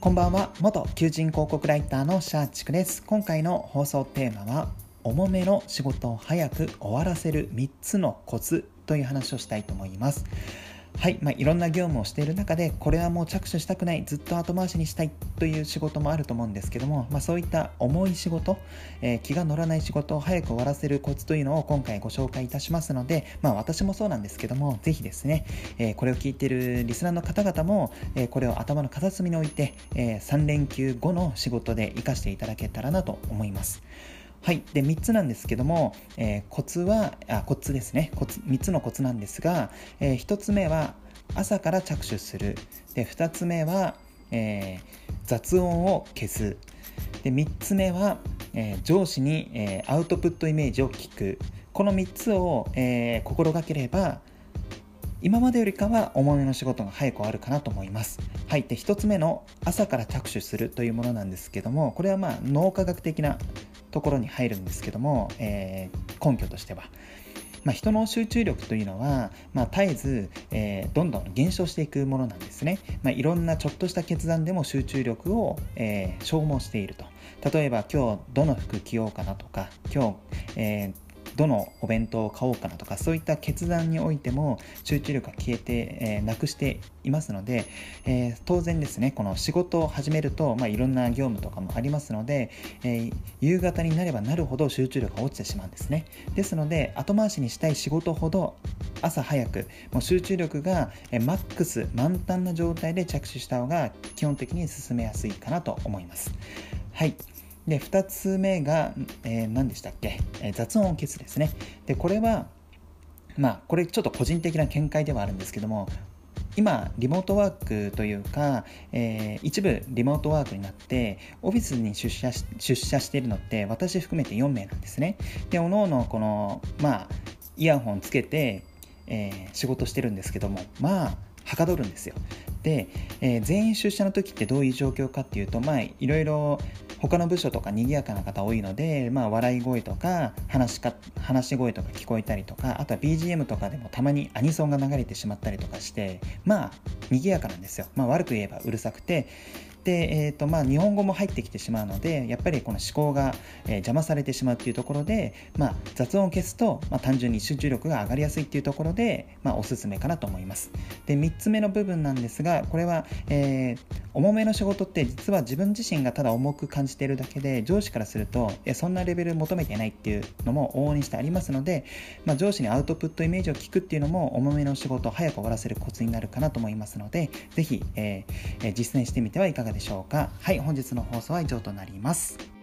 こんばんは。元求人広告ライターのシャーチクです。今回の放送テーマは重めの仕事を早く終わらせる3つのコツという話をしたいと思います。はい、まあ、いろんな業務をしている中でこれはもう着手したくないずっと後回しにしたいという仕事もあると思うんですけども、まあ、そういった重い仕事、えー、気が乗らない仕事を早く終わらせるコツというのを今回ご紹介いたしますので、まあ、私もそうなんですけどもぜひですね、えー、これを聞いているリスナーの方々も、えー、これを頭の片隅に置いて、え3連休後の仕事で活かしていただけたらなと思います。はい。で、3つなんですけども、えー、コツは、あ、コツですね。コツ、3つのコツなんですが、えー、1つ目は、朝から着手する。で、2つ目は、えー、雑音を消す。で、3つ目は、えー、上司に、えー、アウトプットイメージを聞く。この3つを、えー、心がければ、今までよりかは重めの仕事が早く終わるかなと思います。はい。で、1つ目の朝から着手するというものなんですけども、これはまあ脳科学的なところに入るんですけども、えー、根拠としては。まあ、人の集中力というのは、まあ、絶えず、えー、どんどん減少していくものなんですね、まあ、いろんなちょっとした決断でも集中力を、えー、消耗していると例えば今日どの服着ようかなとか今日、えーどのお弁当を買おうかなとかそういった決断においても集中力が消えて、えー、なくしていますので、えー、当然ですねこの仕事を始めると、まあ、いろんな業務とかもありますので、えー、夕方になればなるほど集中力が落ちてしまうんですね。ですので後回しにしたい仕事ほど朝早くもう集中力が、マックス満タンな状態で着手した方が基本的に進めやすいかなと思います。はい。で2つ目が、えー、何でしたっけ、えー、雑音を消すですね。でこれはまあこれちょっと個人的な見解ではあるんですけども今リモートワークというか、えー、一部リモートワークになってオフィスに出社し出社しているのって私含めて4名なんですね。でおのおのこのまあイヤホンつけて、えー、仕事してるんですけどもまあはかどるんですよ。で、えー、全員出社の時ってどういう状況かっていうとまあいろいろ他の部署とか賑やかな方多いので、まあ、笑い声とか話しか話し声とか聞こえたりとかあとは BGM とかでもたまにアニソンが流れてしまったりとかしてまあ賑やかなんですよ、まあ、悪く言えばうるさくてで、えーとまあ、日本語も入ってきてしまうのでやっぱりこの思考が、えー、邪魔されてしまうっていうところで、まあ、雑音を消すと、まあ、単純に集中力が上がりやすいっていうところで、まあ、おすすめかなと思います。で3つ目の部分なんですがこれは、えー、重めの仕事って実は自分自身がただ重く感じているだけで上司からするとえそんなレベル求めてないっていうのも往々にしてありますので、まあ、上司にアウトプットイメージを聞くっていうのも重めの仕事を早く終わらせるコツになるかなと思いますのでぜひ、えー、実践してみてはいかがでしょうか。がでしょうか？はい本日の放送は以上となります。